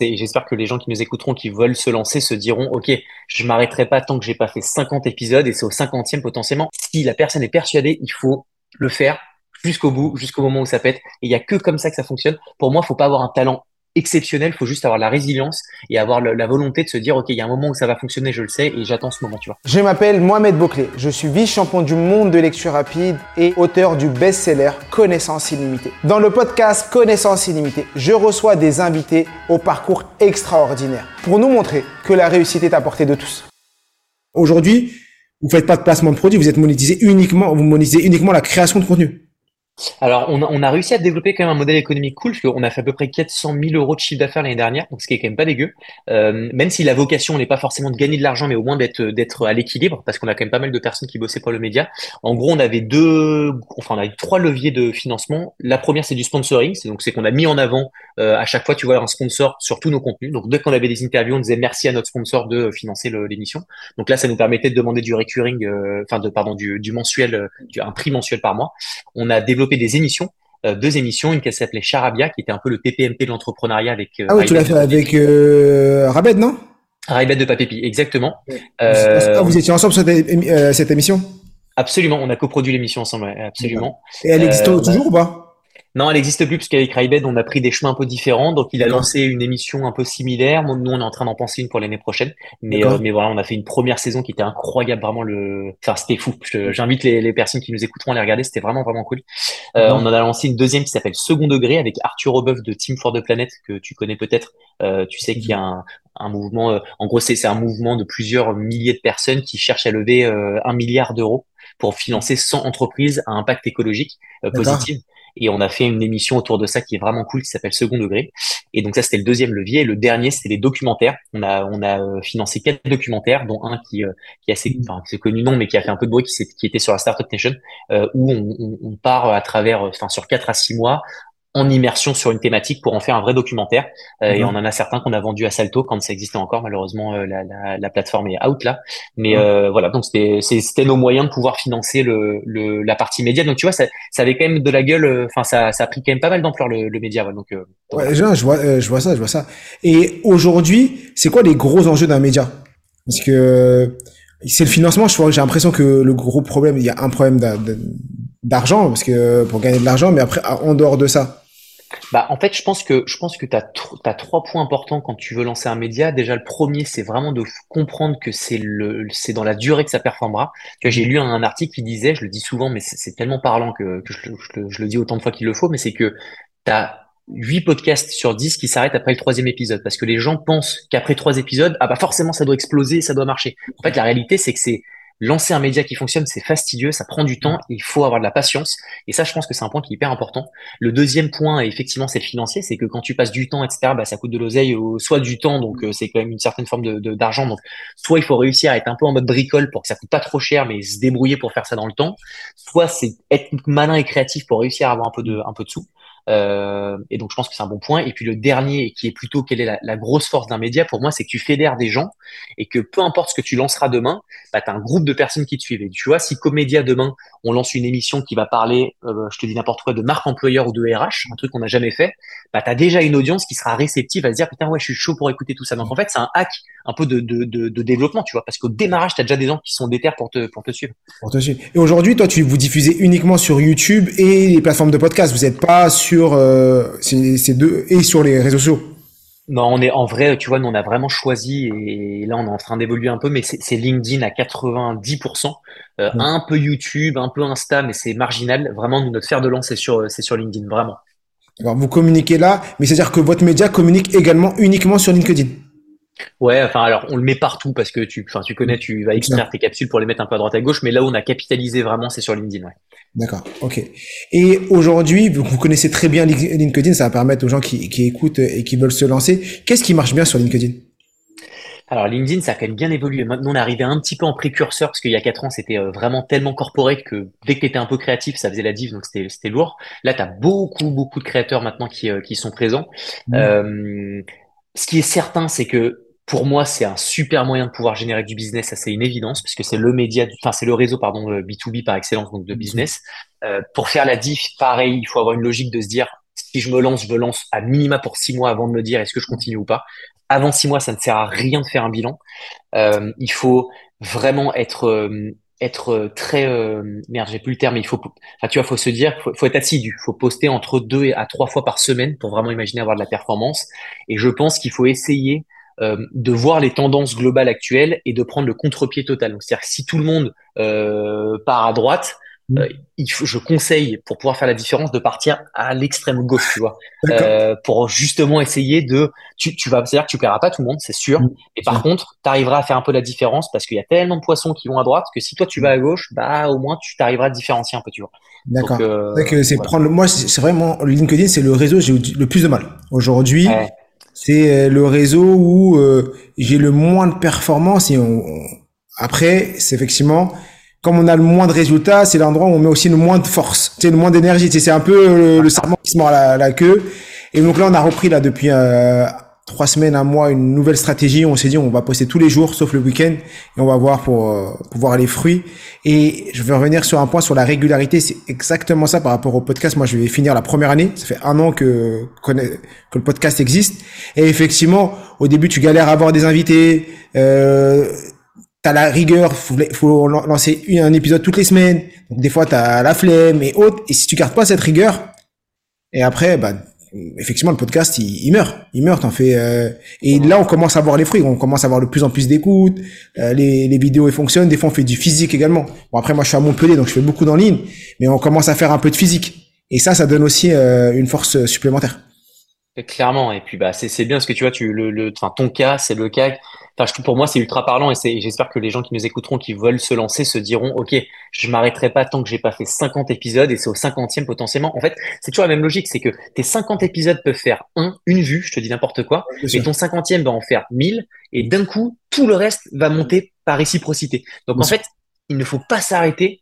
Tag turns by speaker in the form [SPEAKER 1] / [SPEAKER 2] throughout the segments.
[SPEAKER 1] Et j'espère que les gens qui nous écouteront, qui veulent se lancer, se diront, OK, je m'arrêterai pas tant que j'ai pas fait 50 épisodes et c'est au 50e potentiellement. Si la personne est persuadée, il faut le faire jusqu'au bout, jusqu'au moment où ça pète. Et il y a que comme ça que ça fonctionne. Pour moi, faut pas avoir un talent exceptionnel, faut juste avoir la résilience et avoir la volonté de se dire ok il y a un moment où ça va fonctionner, je le sais et j'attends ce moment, tu vois.
[SPEAKER 2] Je m'appelle Mohamed Bouclé, je suis vice-champion du monde de lecture rapide et auteur du best-seller Connaissance illimitée. Dans le podcast Connaissance illimitée, je reçois des invités au parcours extraordinaire pour nous montrer que la réussite est à portée de tous. Aujourd'hui, vous faites pas de placement de produit, vous êtes monétisé uniquement, vous monétisez uniquement la création de contenu.
[SPEAKER 1] Alors, on a, on a, réussi à développer quand même un modèle économique cool, parce qu'on a fait à peu près 400 000 euros de chiffre d'affaires l'année dernière, donc ce qui est quand même pas dégueu. Euh, même si la vocation n'est pas forcément de gagner de l'argent, mais au moins d'être d'être à l'équilibre, parce qu'on a quand même pas mal de personnes qui bossaient pour le média. En gros, on avait deux, enfin on avait trois leviers de financement. La première, c'est du sponsoring, c'est donc c'est qu'on a mis en avant euh, à chaque fois, tu vois, un sponsor sur tous nos contenus. Donc dès qu'on avait des interviews, on disait merci à notre sponsor de financer l'émission. Donc là, ça nous permettait de demander du recurring, euh, enfin de pardon du, du mensuel, euh, un prix mensuel par mois. On a développé des émissions euh, deux émissions, une qui s'appelait Charabia, qui était un peu le TPMP de l'entrepreneuriat avec.
[SPEAKER 2] Euh, ah oui, tu l'as fait avec euh, Rabed, non?
[SPEAKER 1] Rabed de Papépi, exactement.
[SPEAKER 2] Ah, vous étiez ensemble sur cette, émission?
[SPEAKER 1] Absolument, on a coproduit l'émission ensemble, absolument.
[SPEAKER 2] Et elle existe toujours ou pas?
[SPEAKER 1] Non, elle n'existe plus parce qu'avec Raibed, on a pris des chemins un peu différents. Donc, il a lancé une émission un peu similaire. Nous, on est en train d'en penser une pour l'année prochaine. Mais, euh, mais voilà, on a fait une première saison qui était incroyable, vraiment le. Enfin, c'était fou. J'invite les, les, personnes qui nous écouteront à les regarder. C'était vraiment vraiment cool. Euh, on en a lancé une deuxième qui s'appelle Second Degré avec Arthur Aubeuf de Team for the Planet que tu connais peut-être. Euh, tu sais qu'il y a un, un mouvement. Euh, en gros, c'est un mouvement de plusieurs milliers de personnes qui cherchent à lever euh, un milliard d'euros pour financer 100 entreprises à impact écologique positif. Et on a fait une émission autour de ça qui est vraiment cool, qui s'appelle Second Degré. Et donc ça, c'était le deuxième levier. Et le dernier, c'était les documentaires. On a, on a euh, financé quatre documentaires, dont un qui, euh, qui est assez, enfin, c'est connu non, mais qui a fait un peu de bruit, qui, qui était sur la Startup Nation, euh, où on, on, part à travers, enfin, sur quatre à six mois, en immersion sur une thématique pour en faire un vrai documentaire. Euh, Et mhm. on en a certains qu'on a vendus à Salto quand ça existait encore. Malheureusement, euh, la, la, la, plateforme est out là. Mais mhm. euh, voilà, donc c'était nos moyens de pouvoir financer le, le, la partie média. Donc tu vois, ça, ça avait quand même de la gueule. Euh, enfin, ça, ça a pris quand même pas mal d'ampleur le, le, média. donc,
[SPEAKER 2] ouais, je, vois, je vois ça, je vois ça. Et aujourd'hui, c'est quoi les gros enjeux d'un média? Parce que c'est le financement. Je j'ai l'impression que le gros problème, il y a un problème d'argent parce que pour gagner de l'argent, mais après, en dehors de ça
[SPEAKER 1] bah, en fait, je pense que, je pense que tu as, trois points importants quand tu veux lancer un média. Déjà, le premier, c'est vraiment de comprendre que c'est dans la durée que ça performera. J'ai lu un, article qui disait, je le dis souvent, mais c'est tellement parlant que, je, le dis autant de fois qu'il le faut, mais c'est que tu as 8 podcasts sur 10 qui s'arrêtent après le troisième épisode parce que les gens pensent qu'après trois épisodes, ah bah forcément ça doit exploser, ça doit marcher. En fait, la réalité, c'est que c'est lancer un média qui fonctionne, c'est fastidieux, ça prend du temps, il faut avoir de la patience. Et ça, je pense que c'est un point qui est hyper important. Le deuxième point, effectivement, c'est le financier, c'est que quand tu passes du temps, etc., bah, ça coûte de l'oseille, soit du temps, donc euh, c'est quand même une certaine forme de d'argent. donc, soit il faut réussir à être un peu en mode bricole pour que ça coûte pas trop cher, mais se débrouiller pour faire ça dans le temps. Soit c'est être malin et créatif pour réussir à avoir un peu de un peu de sous. Euh, et donc, je pense que c'est un bon point. Et puis le dernier, qui est plutôt quelle est la, grosse force d'un média, pour moi, c'est que tu fédères des gens et que peu importe ce que tu lanceras demain, bah, tu as un groupe de personnes qui te suivent. Et tu vois, si Comédia demain, on lance une émission qui va parler, euh, je te dis n'importe quoi, de marque employeur ou de RH, un truc qu'on n'a jamais fait, bah, tu as déjà une audience qui sera réceptive à se dire, putain, ouais, je suis chaud pour écouter tout ça. Donc, en fait, c'est un hack un peu de, de, de, développement, tu vois, parce qu'au démarrage, tu as déjà des gens qui sont déter pour te, pour te suivre.
[SPEAKER 2] Pour te suivre. Et aujourd'hui, toi, tu vous diffusez uniquement sur YouTube et les plateformes de podcast. Vous n'êtes pas euh, ces, deux et sur les réseaux sociaux.
[SPEAKER 1] Non, on est en vrai, tu vois, nous on a vraiment choisi et là on est en train d'évoluer un peu, mais c'est LinkedIn à 90%, euh, un peu YouTube, un peu Insta, mais c'est marginal. Vraiment, notre fer de lance c'est sur c'est sur LinkedIn, vraiment.
[SPEAKER 2] Alors, vous communiquez là, mais c'est-à-dire que votre média communique également uniquement sur LinkedIn.
[SPEAKER 1] Ouais, enfin alors on le met partout parce que tu, enfin tu connais, tu vas extraire tes capsules pour les mettre un peu à droite à gauche, mais là où on a capitalisé vraiment, c'est sur LinkedIn. Ouais.
[SPEAKER 2] D'accord, ok. Et aujourd'hui, vous connaissez très bien LinkedIn, ça va permettre aux gens qui, qui écoutent et qui veulent se lancer. Qu'est-ce qui marche bien sur LinkedIn?
[SPEAKER 1] Alors LinkedIn, ça a quand même bien évolué. Maintenant, on est arrivé un petit peu en précurseur parce qu'il y a quatre ans, c'était euh, vraiment tellement corporate que dès que tu étais un peu créatif, ça faisait la div, donc c'était lourd. Là, tu as beaucoup, beaucoup de créateurs maintenant qui, euh, qui sont présents. Mmh. Euh, ce qui est certain, c'est que pour moi, c'est un super moyen de pouvoir générer du business, ça c'est une évidence, puisque c'est le média, enfin c'est le réseau pardon B2B par excellence donc de business. Euh, pour faire la diff, pareil, il faut avoir une logique de se dire Si je me lance, je me lance à minima pour six mois avant de me dire est-ce que je continue ou pas. Avant six mois, ça ne sert à rien de faire un bilan. Euh, il faut vraiment être euh, être euh, très euh, merde, j'ai plus le terme, mais il faut, enfin, tu vois, faut se dire, faut, faut être assidu, faut poster entre deux à trois fois par semaine pour vraiment imaginer avoir de la performance. Et je pense qu'il faut essayer euh, de voir les tendances globales actuelles et de prendre le contre-pied total. Donc, c'est-à-dire que si tout le monde euh, part à droite, mm. euh, il faut, je conseille pour pouvoir faire la différence de partir à l'extrême gauche, tu vois, euh, pour justement essayer de, tu, tu vas, c'est-à-dire que tu paieras pas tout le monde, c'est sûr, mmh. et par contre, tu arriveras à faire un peu la différence parce qu'il y a tellement de poissons qui vont à droite que si toi tu vas à gauche, bah au moins tu t'arriveras à différencier un peu, tu vois.
[SPEAKER 2] D'accord. Euh, c'est prendre, moi c'est vraiment LinkedIn, c'est le réseau j'ai le plus de mal aujourd'hui. C'est euh, le réseau où euh, j'ai le moins de performance et on... après c'est effectivement comme on a le moins de résultats, c'est l'endroit où on met aussi le moins de force, c'est le moins d'énergie. C'est un peu le, serpent qui se mord la, la, queue. Et donc là, on a repris là depuis euh, trois semaines, un mois, une nouvelle stratégie. On s'est dit, on va poster tous les jours, sauf le week-end, et on va voir pour, euh, pour voir les fruits. Et je vais revenir sur un point sur la régularité. C'est exactement ça par rapport au podcast. Moi, je vais finir la première année. Ça fait un an que que le podcast existe. Et effectivement, au début, tu galères à avoir des invités. Euh, t'as la rigueur, faut, faut lancer un épisode toutes les semaines. Donc des fois t'as la flemme et autres. Et si tu gardes pas cette rigueur, et après, bah effectivement le podcast il, meurt, il meurt. T'en fais. Euh, et là on commence à voir les fruits, on commence à avoir de plus en plus d'écoute. Euh, les, les vidéos elles fonctionnent. Des fois on fait du physique également. Bon après moi je suis à Montpellier donc je fais beaucoup d'en ligne, mais on commence à faire un peu de physique. Et ça, ça donne aussi euh, une force supplémentaire.
[SPEAKER 1] Clairement. Et puis bah c'est bien ce que tu vois. Tu le, le ton cas c'est le cas Enfin, je, pour moi, c'est ultra parlant et j'espère que les gens qui nous écouteront, qui veulent se lancer, se diront, OK, je m'arrêterai pas tant que j'ai pas fait 50 épisodes et c'est au 50e potentiellement. En fait, c'est toujours la même logique, c'est que tes 50 épisodes peuvent faire un, une vue, je te dis n'importe quoi, et ton 50e va en faire 1000 et d'un coup, tout le reste va monter par réciprocité. Donc, en fait, il ne faut pas s'arrêter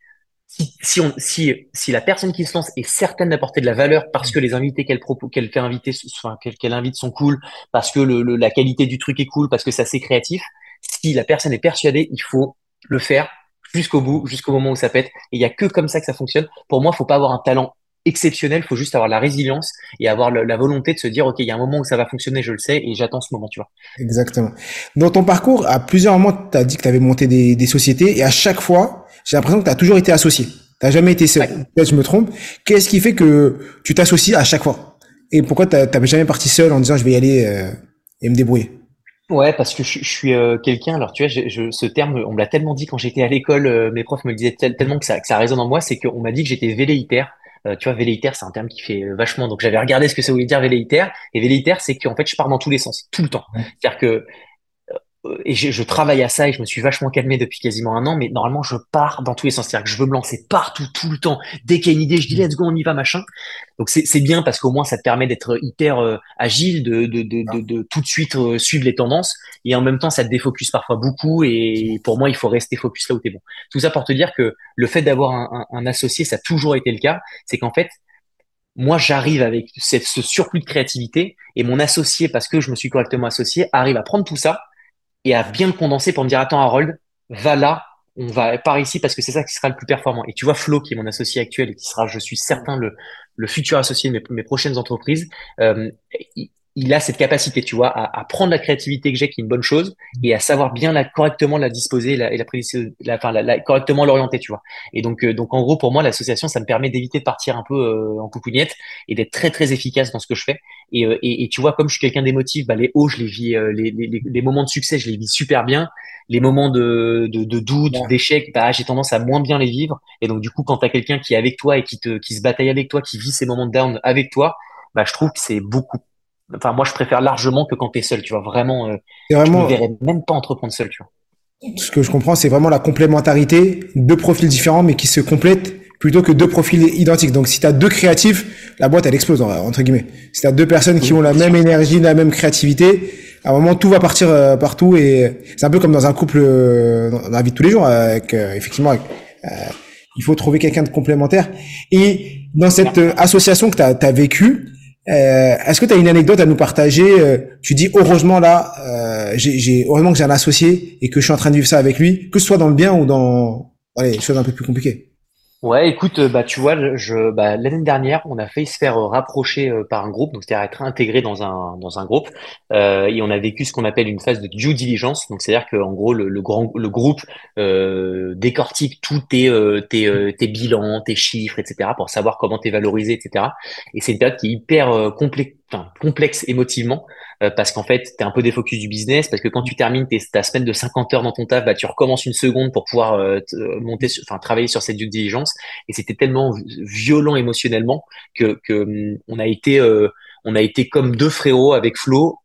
[SPEAKER 1] si, si, on, si, si la personne qui se lance est certaine d'apporter de la valeur parce que les invités qu'elle propose, qu'elle fait inviter, enfin, qu'elle invite sont cool, parce que le, la qualité du truc est cool, parce que ça c'est créatif. Si la personne est persuadée, il faut le faire jusqu'au bout, jusqu'au moment où ça pète. Et il y a que comme ça que ça fonctionne. Pour moi, faut pas avoir un talent exceptionnel, faut juste avoir la résilience et avoir la volonté de se dire, OK, il y a un moment où ça va fonctionner, je le sais, et j'attends ce moment, tu vois.
[SPEAKER 2] Exactement. Dans ton parcours, à plusieurs moments, tu as dit que tu avais monté des, des sociétés, et à chaque fois, j'ai l'impression que tu as toujours été associé. Tu jamais été seul. Peut-être je me trompe. Qu'est-ce qui fait que tu t'associes à chaque fois? Et pourquoi tu n'avais jamais parti seul en disant je vais y aller euh, et me débrouiller?
[SPEAKER 1] Ouais, parce que je, suis euh, quelqu'un. Alors, tu vois, je, ce terme, on me l'a tellement dit quand j'étais à l'école. Euh, mes profs me le disaient tellement que ça, que ça résonne en moi. C'est qu'on m'a dit que j'étais velléitaire. tu vois, velléitaire, c'est un terme qui fait vachement. Donc, j'avais regardé ce que ça voulait dire velléitaire. Et velléitaire, c'est qu'en fait, je pars dans tous les sens, tout le temps. C'est-à-dire que et je, je, travaille à ça et je me suis vachement calmé depuis quasiment un an, mais normalement je pars dans tous les sens, c'est-à-dire que je veux me lancer partout, tout le temps. Dès qu'il y a une idée, je dis let's go, on y va, machin. Donc c'est bien parce qu'au moins ça te permet d'être hyper euh, agile, de, de, de, de, tout de suite euh, suivre les tendances, et en même temps ça te défocus parfois beaucoup. Et pour moi, il faut rester focus là où t'es bon. Tout ça pour te dire que le fait d'avoir un, un, un associé, ça a toujours été le cas, c'est qu'en fait moi, j'arrive avec ce surplus de créativité et mon associé, parce que je me suis correctement associé, arrive à prendre tout ça et à bien le condenser pour me dire attends Harold, va là, on va par ici parce que c'est ça qui sera le plus performant. Et tu vois Flo qui est mon associé actuel et qui sera, je suis certain, le, le futur associé de mes, prochaines entreprises. Euh, a cette capacité, tu vois, à, à prendre la créativité que j'ai, qui est une bonne chose, et à savoir bien la correctement la disposer, la, et la, la, enfin, la, correctement l'orienter, tu vois. Et donc, euh, donc en gros, pour moi, l'association, ça me permet d'éviter de partir un peu euh, en coucougnette et d'être très très efficace dans ce que je fais. Et, euh, et, et tu vois, comme je suis quelqu'un d'émotif, bah, les hauts, je les vis, les, les, les, moments de succès, je les vis super bien. Les moments de, de, de doute, d'échec, bah, j'ai tendance à moins bien les vivre. Et donc, du coup, quand tu as quelqu'un qui est avec toi et qui te, qui se bataille avec toi, qui vit ces moments de down avec toi, bah, je trouve que c'est beaucoup Enfin, moi, je préfère largement que quand tu es seul, tu vois. Vraiment, euh, vraiment... je ne verrais même pas entreprendre seul, tu vois.
[SPEAKER 2] Ce que je comprends, c'est vraiment la complémentarité, deux profils différents, mais qui se complètent plutôt que deux profils identiques. Donc, si tu as deux créatifs, la boîte, elle explose, entre guillemets. Si tu as deux personnes qui ont la même énergie, la même créativité, à un moment, tout va partir euh, partout. Et c'est un peu comme dans un couple, euh, dans la vie de tous les jours, avec, euh, effectivement, il faut trouver quelqu'un de complémentaire. Et dans cette association que tu as, as vécue, euh, Est-ce que tu as une anecdote à nous partager euh, Tu dis heureusement là, euh, j'ai heureusement que j'ai un associé et que je suis en train de vivre ça avec lui, que ce soit dans le bien ou dans les choses un peu plus compliquées.
[SPEAKER 1] Ouais, écoute, euh, bah tu vois, je, bah, l'année dernière, on a failli se faire euh, rapprocher euh, par un groupe, donc c'est-à-dire être intégré dans un dans un groupe, euh, et on a vécu ce qu'on appelle une phase de due diligence. Donc c'est-à-dire que en gros, le, le grand le groupe euh, décortique tous tes tes tes bilans, tes chiffres, etc. pour savoir comment t'es valorisé, etc. Et c'est une période qui est hyper complexe, complexe émotivement euh, parce qu'en fait, tu es un peu défocus du business, parce que quand tu termines ta semaine de 50 heures dans ton taf, bah, tu recommences une seconde pour pouvoir euh, euh, monter, enfin travailler sur cette due diligence. Et c'était tellement violent émotionnellement que, hum, on a été on a été comme deux frérots avec Flo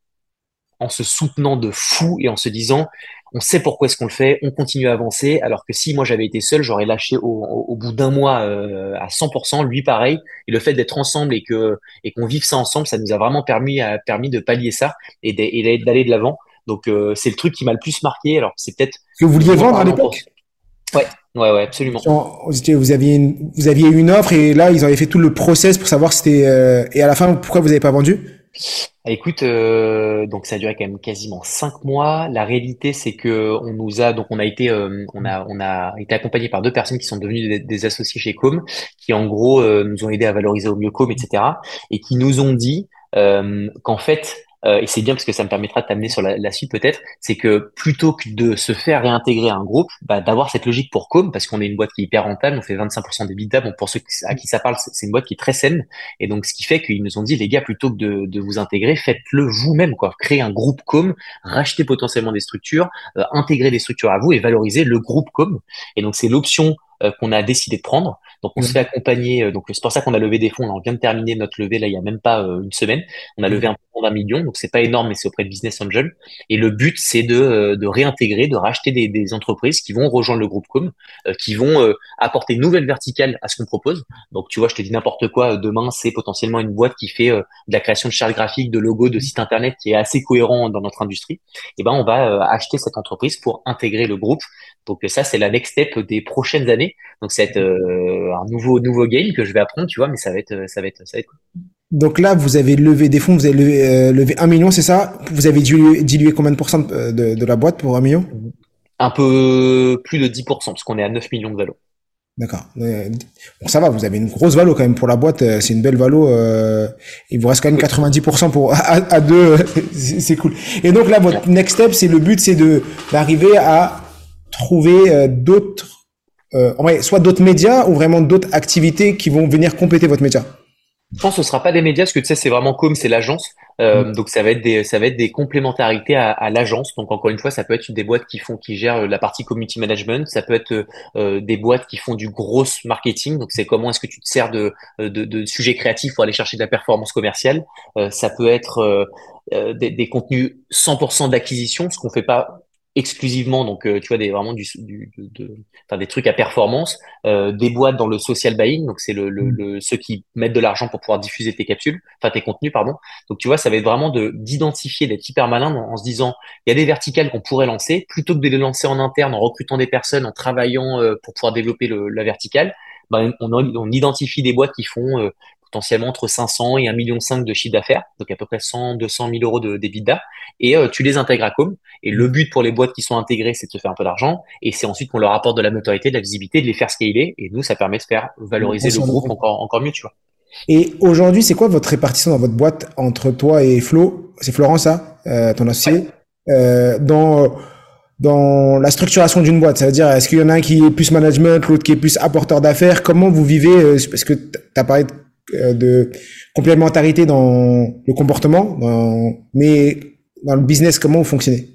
[SPEAKER 1] en se soutenant de fou et en se disant on sait pourquoi est-ce qu'on le fait, on continue à avancer, alors que si moi j'avais été seul, j'aurais lâché au, bout d'un mois euh, à 100%, lui pareil, et le fait d'être ensemble et que et qu'on vive ça ensemble, ça nous a vraiment permis, à, permis de pallier ça et d'aller de l'avant. Donc euh, c'est le truc qui m'a le plus marqué, alors c'est peut-être...
[SPEAKER 2] Que vous vouliez vendre à l'époque?
[SPEAKER 1] Ouais, ouais, ouais, absolument.
[SPEAKER 2] Vous aviez, une, vous aviez une offre et là, ils avaient fait tout le process pour savoir si c'était... Euh, et à la fin, pourquoi vous n'avez pas vendu?
[SPEAKER 1] Écoute, euh, donc ça a duré quand même quasiment cinq mois. La réalité, c'est que on nous a donc on a été euh, on a on a été accompagné par deux personnes qui sont devenues des, associés chez Com, qui en gros euh, nous ont aidé à valoriser au mieux Com, etc. Et qui nous ont dit qu'en fait euh, et c'est bien parce que ça me permettra de t'amener sur la, suite peut-être, c'est que plutôt que de se faire réintégrer un groupe, bah, d'avoir cette logique pour Com, parce qu'on est une boîte qui est hyper rentable, on fait 25% des bidas, bon, pour ceux à qui ça parle, c'est une boîte qui est très saine, et donc ce qui fait qu'ils nous ont dit, les gars, plutôt que de, vous intégrer, faites-le vous-même, quoi, créez un groupe Com, rachetez potentiellement des structures, euh, intégrer des structures à vous et valoriser le groupe Com, et donc c'est l'option qu'on a décidé de prendre. Donc on se fait accompagner. Euh, donc c'est pour ça qu'on a levé des fonds. on vient de terminer notre levée là il y a même pas euh, une semaine. On a levé un peu d'un million, donc c'est pas énorme, mais c'est auprès de Business Angel. Et le but c'est de, de réintégrer, de racheter des, des, entreprises qui vont rejoindre le groupe Com, qui vont apporter une nouvelle verticale à ce qu'on propose. Donc tu vois, je te dis n'importe quoi. Demain c'est potentiellement une boîte qui fait de la création de chartes graphiques, de logos, de sites internet qui est assez cohérent dans notre industrie. Et ben on va acheter cette entreprise pour intégrer le groupe. Donc ça c'est la next step des prochaines années donc ça va être euh, un nouveau nouveau game que je vais apprendre, tu vois, mais ça va être ça va être ça va être
[SPEAKER 2] Donc là, vous avez levé des fonds, vous avez levé, euh, un million, c'est ça? Vous avez dilué, combien de pourcents de, de, la boîte pour un million?
[SPEAKER 1] Un peu plus de 10%, parce qu'on est à 9 millions de valo.
[SPEAKER 2] D'accord. Bon, ça va, vous avez une grosse valo quand même pour la boîte, euh, c'est une belle valo. Euh, il vous reste quand même 90% pour à, deux, c'est cool. Et donc là, votre next step, c'est le but, c'est de d'arriver à trouver d'autres euh, soit d'autres médias ou vraiment d'autres activités qui vont venir compléter votre média
[SPEAKER 1] Je pense que ce sera pas des médias, parce que tu sais, c'est vraiment comme c'est l'agence. Euh, mm. Donc ça va être des ça va être des complémentarités à, à l'agence. Donc encore une fois, ça peut être des boîtes qui font qui gèrent la partie community management. Ça peut être euh, des boîtes qui font du gros marketing. Donc c'est comment est-ce que tu te sers de, de, de sujets créatifs pour aller chercher de la performance commerciale. Euh, ça peut être euh, des, des, contenus 100% d'acquisition, ce qu'on fait pas exclusivement, donc euh, tu vois, des, vraiment du, du de, enfin, des trucs à performance, euh, des boîtes dans le social buying, donc c'est le, le, mm. le, ceux qui mettent de l'argent pour pouvoir diffuser tes capsules, enfin tes contenus, pardon. Donc tu vois, ça va être vraiment de d'identifier, d'être hyper malin en, se disant, il y a des verticales qu'on pourrait lancer, plutôt que de les lancer en interne, en recrutant des personnes, en travaillant euh, pour pouvoir développer le, la verticale. Ben, on, on, identifie des boîtes qui font potentiellement entre 500 et 1,5 million de chiffre d'affaires, donc à peu près 100, 200 000 euros de d'EBITDA, et euh, tu les intègres à Com. Et le but pour les boîtes qui sont intégrées, c'est de se faire un peu d'argent, et c'est ensuite qu'on leur apporte de la notoriété, de la visibilité, de les faire scaler, et nous, ça permet de faire valoriser le groupe encore, encore mieux, tu vois.
[SPEAKER 2] Et aujourd'hui, c'est quoi votre répartition dans votre boîte entre toi et Flo? C'est Florent, ça, euh, ton associé euh, Dans dans la structuration d'une boîte, ça veut dire est-ce qu'il y en a un qui est plus management, l'autre qui est plus apporteur d'affaires? Comment vous vivez Parce que tu as parlé de de complémentarité dans le comportement, mais dans le business, comment vous fonctionnez?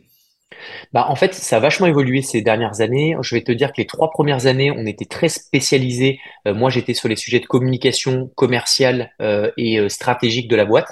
[SPEAKER 1] Bah, en fait, ça a vachement évolué ces dernières années. Je vais te dire que les trois premières années, on était très spécialisés. Euh, moi, j'étais sur les sujets de communication commerciale euh, et stratégique de la boîte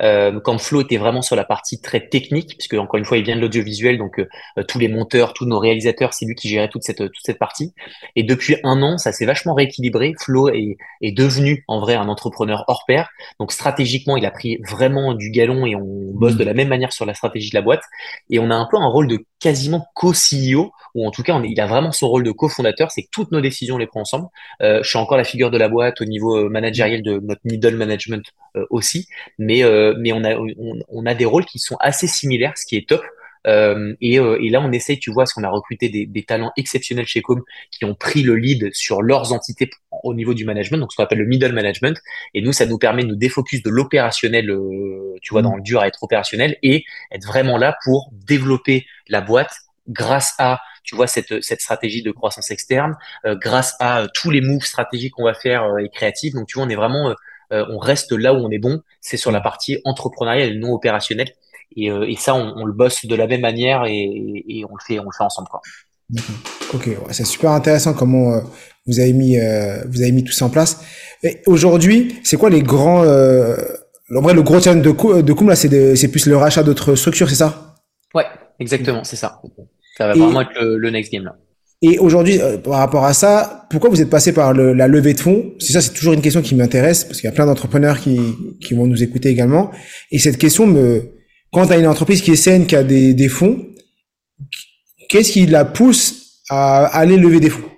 [SPEAKER 1] euh, quand Flo était vraiment sur la partie très technique, puisque encore une fois, il vient de l'audiovisuel, donc euh, tous les monteurs, tous nos réalisateurs, c'est lui qui gérait toute cette partie. Et depuis un an, ça s'est vachement rééquilibré. Flo est, devenu en vrai un entrepreneur hors pair. Donc stratégiquement, il a pris vraiment du galon et on bosse de la même manière sur la stratégie de la boîte. Et on a un peu un rôle de quasiment co-CEO, ou en tout cas, il a vraiment son rôle de cofondateur, c'est que toutes nos décisions, on les prend ensemble. Euh, je suis encore la figure de la boîte au niveau euh, managériel de notre middle management euh, aussi, mais, euh, mais on, a, on, a des rôles qui sont assez similaires, ce qui est top. Euh, et, euh, et, là, on essaye, tu vois, parce qu'on a recruté des, talents exceptionnels chez Com qui ont pris le lead sur leurs entités au niveau du management, donc ce qu'on appelle le middle management. Et nous, ça nous permet de nous défocus de l'opérationnel, euh, tu vois, dans le dur à être opérationnel et être vraiment là pour développer la boîte grâce à tu vois cette, cette stratégie de croissance externe, euh, grâce à tous les moves stratégiques qu'on va faire et créatifs. Donc tu vois, on est vraiment on reste là où on est bon, c'est sur la partie entrepreneuriale et non opérationnelle. Et, euh, et ça, on, on, le bosse de la même manière et, et, on le fait, on le fait ensemble, quoi.
[SPEAKER 2] Ok, ouais, c'est super intéressant comment euh, vous avez mis, euh, vous avez mis tout ça en place. Aujourd'hui, c'est quoi les grands, euh, en vrai, le gros challenge de, de Koum là, c'est, c'est plus le rachat d'autres structures, c'est ça?
[SPEAKER 1] Ouais, exactement, c'est ça. Ça va vraiment être le, le, next game là.
[SPEAKER 2] Et aujourd'hui, par rapport à ça, pourquoi vous êtes passé par la levée de fonds? C'est ça, c'est toujours une question qui m'intéresse parce qu'il y a plein d'entrepreneurs qui, vont nous écouter également. Et cette question quand tu as une entreprise qui est saine, qui a des, des fonds, qu'est-ce qui la pousse à aller lever des fonds?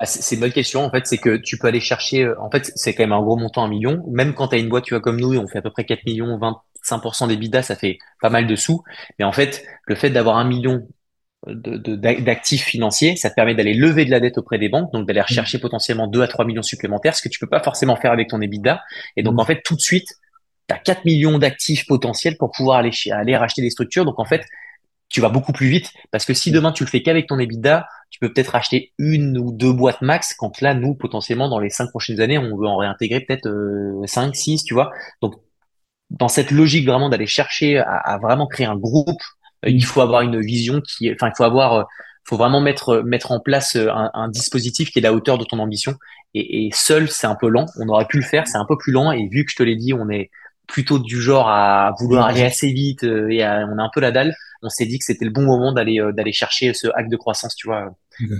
[SPEAKER 1] Ah, c'est une bonne question. En fait, c'est que tu peux aller chercher. Euh, en fait, c'est quand même un gros montant, un million. Même quand tu as une boîte, tu vois, comme nous, on fait à peu près 4 millions, 25% des bidas, ça fait pas mal de sous. Mais en fait, le fait d'avoir un million d'actifs financiers, ça te permet d'aller lever de la dette auprès des banques, donc d'aller rechercher potentiellement 2 à 3 millions supplémentaires, ce que tu peux pas forcément faire avec ton EBITDA. Et donc, mmh. en fait, tout de suite, tu as 4 millions d'actifs potentiels pour pouvoir aller, aller racheter des structures. Donc en fait, tu vas beaucoup plus vite parce que si demain tu le fais qu'avec ton EBITDA, tu peux peut-être acheter une ou deux boîtes max quand là, nous, potentiellement, dans les cinq prochaines années, on veut en réintégrer peut-être euh, 5, 6, tu vois. Donc, dans cette logique vraiment d'aller chercher à, vraiment créer un groupe, euh, il faut avoir une vision qui, enfin, il faut avoir, euh, faut vraiment mettre, mettre en place euh, un, un, dispositif qui est à la hauteur de ton ambition. Et, et seul, c'est un peu lent. On aurait pu le faire, c'est un peu plus lent. Et vu que je te l'ai dit, on est, plutôt du genre à vouloir aller assez vite euh, et on a un peu la dalle, on s'est dit que c'était le bon moment d'aller euh, d'aller chercher ce hack de croissance, tu vois.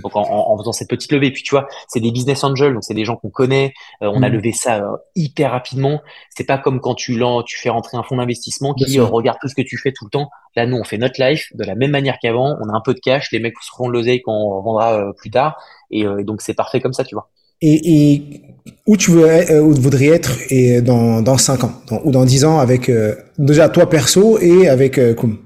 [SPEAKER 1] Donc en, en, faisant cette petite levée, puis tu vois, c'est des business angels, donc c'est des gens qu'on connaît. Euh, on a mm. levé ça hyper rapidement. C'est pas comme quand tu tu fais rentrer un fonds d'investissement qui regarde tout ce que tu fais tout le temps. Là, nous, on fait notre life de la même manière qu'avant. On a un peu de cash, les mecs seront de l'oseille quand on revendra plus tard, et donc c'est parfait comme ça, tu vois.
[SPEAKER 2] Et, et où tu veux, euh, où tu voudrais être et dans dans cinq ans? Ou dans dix ans avec euh, déjà toi perso et avec euh, Koum.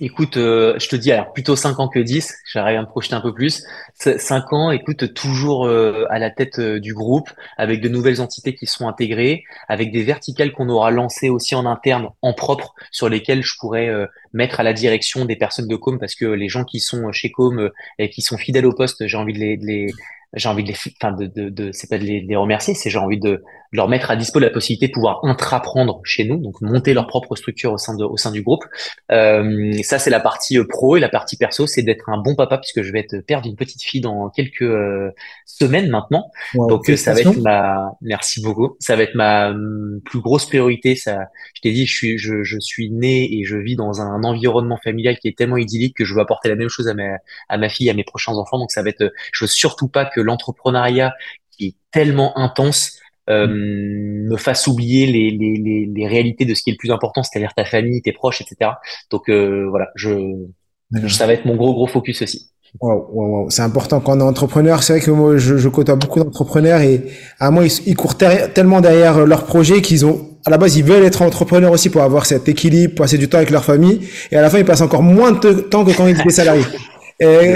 [SPEAKER 1] Écoute, euh, je te dis alors plutôt 5 ans que 10, j'arrive à me projeter un peu plus. 5 ans, écoute, toujours à la tête du groupe, avec de nouvelles entités qui sont intégrées, avec des verticales qu'on aura lancées aussi en interne, en propre, sur lesquelles je pourrais mettre à la direction des personnes de Com, parce que les gens qui sont chez Com et qui sont fidèles au poste, j'ai envie de les, de les, j'ai envie de les, enfin de, de, de c'est pas de les, les remercier, c'est j'ai envie de, leur mettre à dispo la possibilité de pouvoir intraprendre chez nous, donc monter leur propre structure au sein de, au sein du groupe. Euh, ça c'est la partie euh, pro et la partie perso, c'est d'être un bon papa puisque je vais être père d'une petite fille dans quelques euh, semaines maintenant. donc euh, ça va être ma, merci beaucoup, ça va être ma hum, plus grosse priorité. Ça, je t'ai dit, je suis, je, je suis né et je vis dans un environnement familial qui est tellement idyllique que je veux apporter la même chose à ma, à ma fille, à mes prochains enfants. Donc ça va être, je veux surtout pas que l'entrepreneuriat qui est tellement intense euh, mm. me fasse oublier les, les, les, les, réalités de ce qui est le plus important, c'est-à-dire ta famille, tes proches, etc. Donc euh, voilà, je, ça va être mon gros gros focus aussi.
[SPEAKER 2] Wow, wow, wow. C'est important quand on est entrepreneur. C'est vrai que moi, je, je côtoie beaucoup d'entrepreneurs et à moi, ils, ils courent tellement derrière leur projet qu'ils ont, à la base, ils veulent être entrepreneurs aussi pour avoir cet équilibre, passer du temps avec leur famille. Et à la fin, ils passent encore moins de temps que quand ils étaient salariés. Et,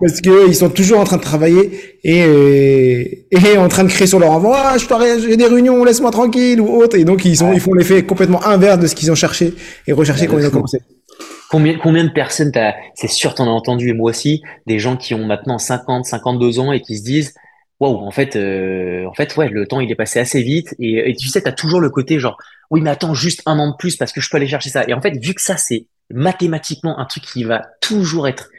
[SPEAKER 2] parce que ils sont toujours en train de travailler et, euh, et en train de créer sur leur envoi. Ah, je j'ai des réunions, laisse-moi tranquille ou autre. Et donc ils sont, ils font l'effet complètement inverse de ce qu'ils ont cherché et recherché quand ils ont commencé.
[SPEAKER 1] Combien, combien de personnes c'est sûr, t'en as entendu et moi aussi, des gens qui ont maintenant 50, 52 ans et qui se disent, waouh, en fait, euh, en fait, ouais, le temps il est passé assez vite et, et tu sais, t'as toujours le côté genre, oui, mais attends juste un an de plus parce que je peux aller chercher ça. Et en fait, vu que ça c'est mathématiquement un truc qui va toujours être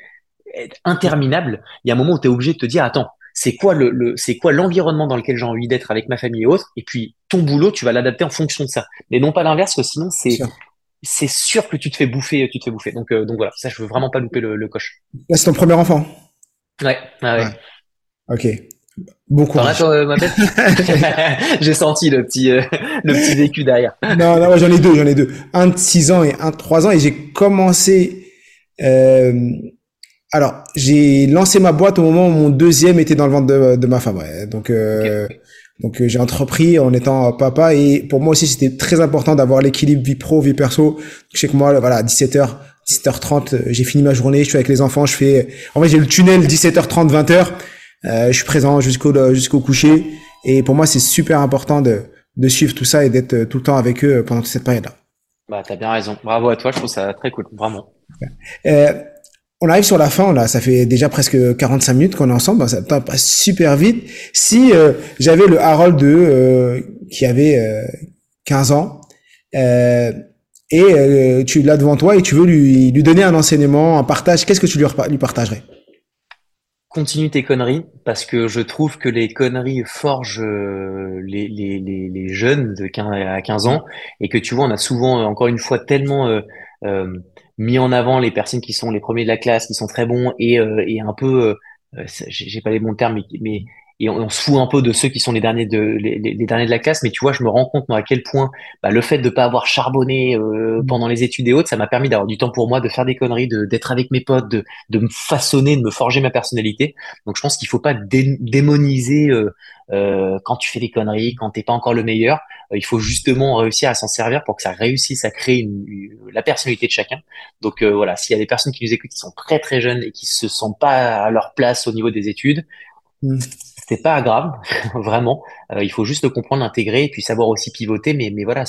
[SPEAKER 1] interminable, il y a un moment où tu es obligé de te dire, attends, c'est quoi le, c'est quoi l'environnement dans lequel j'ai envie d'être avec ma famille et autres, et puis ton boulot, tu vas l'adapter en fonction de ça. Mais non pas l'inverse, que sinon c'est c'est sûr que tu te fais bouffer, tu te fais bouffer. Donc euh, donc voilà, ça je veux vraiment pas louper le, coche.
[SPEAKER 2] c'est ton premier enfant.
[SPEAKER 1] Ouais, ouais.
[SPEAKER 2] Ok. Beaucoup.
[SPEAKER 1] Euh, j'ai senti le petit euh, le petit vécu derrière.
[SPEAKER 2] Non, non, j'en ai deux, j'en ai deux. Un de 6 ans et un de 3 ans, et j'ai commencé alors, j'ai lancé ma boîte au moment où mon deuxième était dans le ventre de, de ma femme. Ouais. Donc, euh, donc euh, j'ai entrepris en étant papa et pour moi aussi c'était très important d'avoir l'équilibre vie pro vie perso. Je sais que moi, voilà, à 17 h 17h30, j'ai fini ma journée, je suis avec les enfants, je fais, en fait, j'ai le tunnel 17h30, 20h. Je suis présent jusqu'au jusqu'au coucher. Et pour moi, c'est super important de, de suivre tout ça et d'être tout le temps avec eux pendant toute cette période-là.
[SPEAKER 1] Bah, t'as bien raison. Bravo à toi. Je trouve ça très cool, vraiment.
[SPEAKER 2] Euh, on arrive sur la fin, là, ça fait déjà presque 45 minutes qu'on est ensemble, ça passe super vite. Si euh, j'avais le Harold de euh, qui avait 15 ans et tu l'as devant toi et tu veux lui, lui donner un enseignement, un partage, qu'est-ce que tu lui, lui partagerais?
[SPEAKER 1] Continue tes conneries parce que je trouve que les conneries forgent les, les, les, les jeunes de 15 à 15 ans et que tu vois, on a souvent, encore une fois, tellement mis en avant les personnes qui sont les premiers de la classe, qui sont très bons et, euh, et un peu, euh, j'ai pas les bons termes, mais et on, se fout un peu de ceux qui sont les derniers de les, les, derniers de la classe. Mais tu vois, je me rends compte moi à quel point bah, le fait de pas avoir charbonné euh, pendant les études et autres, ça m'a permis d'avoir du temps pour moi, de faire des conneries, de d'être avec mes potes, de de me façonner, de me forger ma personnalité. Donc je pense qu'il faut pas démoniser euh, euh, quand tu fais des conneries, quand t'es pas encore le meilleur. Euh, il faut justement réussir à s'en servir pour que ça réussisse à créer une, la personnalité de chacun. Donc euh, voilà, s'il y a des personnes qui nous écoutent qui sont très très jeunes et qui se sentent pas à leur place au niveau des études, mm c'est pas grave, vraiment. Euh, il faut juste le comprendre, l'intégrer et puis savoir aussi pivoter. Mais, mais voilà,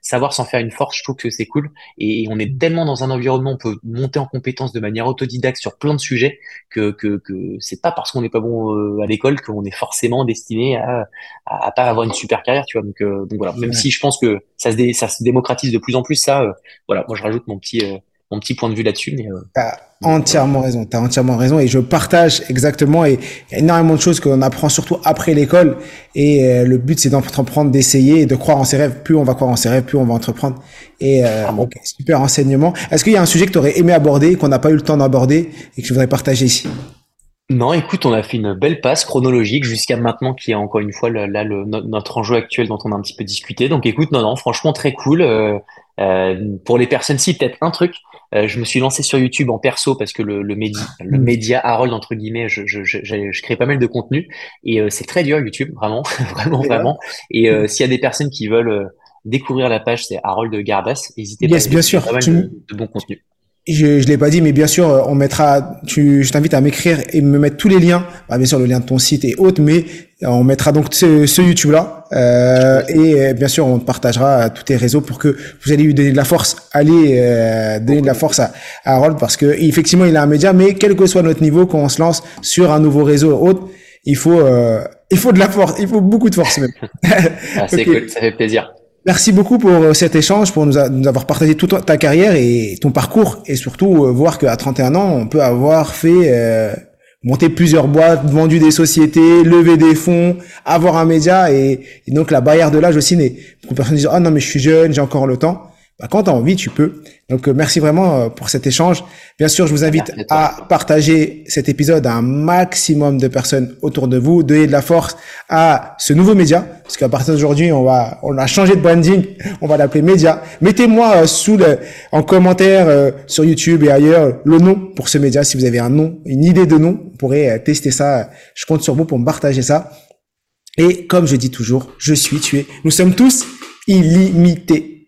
[SPEAKER 1] savoir s'en faire une force, je trouve que c'est cool. Et, on est tellement dans un environnement, on peut monter en compétence de manière autodidacte sur plein de sujets que, que, que c'est pas parce qu'on n'est pas bon euh, à l'école qu'on est forcément destiné à, à, pas avoir une super carrière, tu vois. Donc, euh, donc voilà, même si je pense que ça se, ça se démocratise de plus en plus, ça, voilà, moi je rajoute mon petit mon petit point de vue là-dessus. Mais
[SPEAKER 2] euh, t'as entièrement raison, t'as entièrement raison et je partage exactement. Et il y a énormément de choses qu'on apprend surtout après l'école. Et euh, le but c'est d'entreprendre, d'essayer et de croire en ses rêves. Plus on va croire en ses rêves, plus on va entreprendre. Et euh, super enseignement. Est-ce qu'il y a un sujet que tu aurais aimé aborder, qu'on n'a pas eu le temps d'aborder et que je voudrais partager ici?
[SPEAKER 1] Non, écoute, on a fait une belle passe chronologique jusqu'à maintenant, qui est encore une fois là le, notre enjeu actuel dont on a un petit peu discuté. Donc, écoute, non, non, franchement très cool. Euh, pour les personnes, si peut-être un truc, euh, je me suis lancé sur YouTube en perso parce que le, le, média, le mm. média Harold entre guillemets, je, je, je, je crée pas mal de contenu et euh, c'est très dur YouTube, vraiment, vraiment, vraiment. Et euh, s'il y a des personnes qui veulent découvrir la page, c'est Harold Gardas. N'hésitez
[SPEAKER 2] yes, pas. bien sûr.
[SPEAKER 1] Pas mal de, de bon contenu.
[SPEAKER 2] Je, je l'ai pas dit, mais bien sûr, on mettra. Tu, je t'invite à m'écrire et me mettre tous les liens. Bah, bien sûr, le lien de ton site et autres, mais on mettra donc ce, ce YouTube là. Euh, et bien sûr, on partagera tous tes réseaux pour que vous allez lui donner de la force. Allez euh, donner de la force à, à Harold parce que effectivement, il a un média, mais quel que soit notre niveau, quand on se lance sur un nouveau réseau ou autre, il faut euh, il faut de la force, il faut beaucoup de force même.
[SPEAKER 1] ah, c'est cool, ça fait plaisir.
[SPEAKER 2] Merci beaucoup pour euh, cet échange, pour nous, avoir partagé toute ta carrière et ton parcours, et surtout euh, voir qu'à 31 ans, on peut avoir fait euh, monter plusieurs boîtes, vendu des sociétés, lever des fonds, avoir un média, et, donc la barrière de l'âge aussi de personnes disent ah non mais je suis jeune, j'ai encore le temps. Bah, quand tu as envie, tu peux. Donc euh, merci vraiment euh, pour cet échange. Bien sûr, je vous invite à partager cet épisode à un maximum de personnes autour de vous, donner de la force à ce nouveau média, parce qu'à partir d'aujourd'hui, on va, on a changé de branding, on va l'appeler média. Mettez-moi euh, sous le, en commentaire sur YouTube et ailleurs le nom pour ce média. Si vous avez un nom, une idée de nom, vous pourrez tester ça. Je compte sur vous pour me partager ça. Et comme je dis toujours, je suis tué. Nous sommes tous illimités.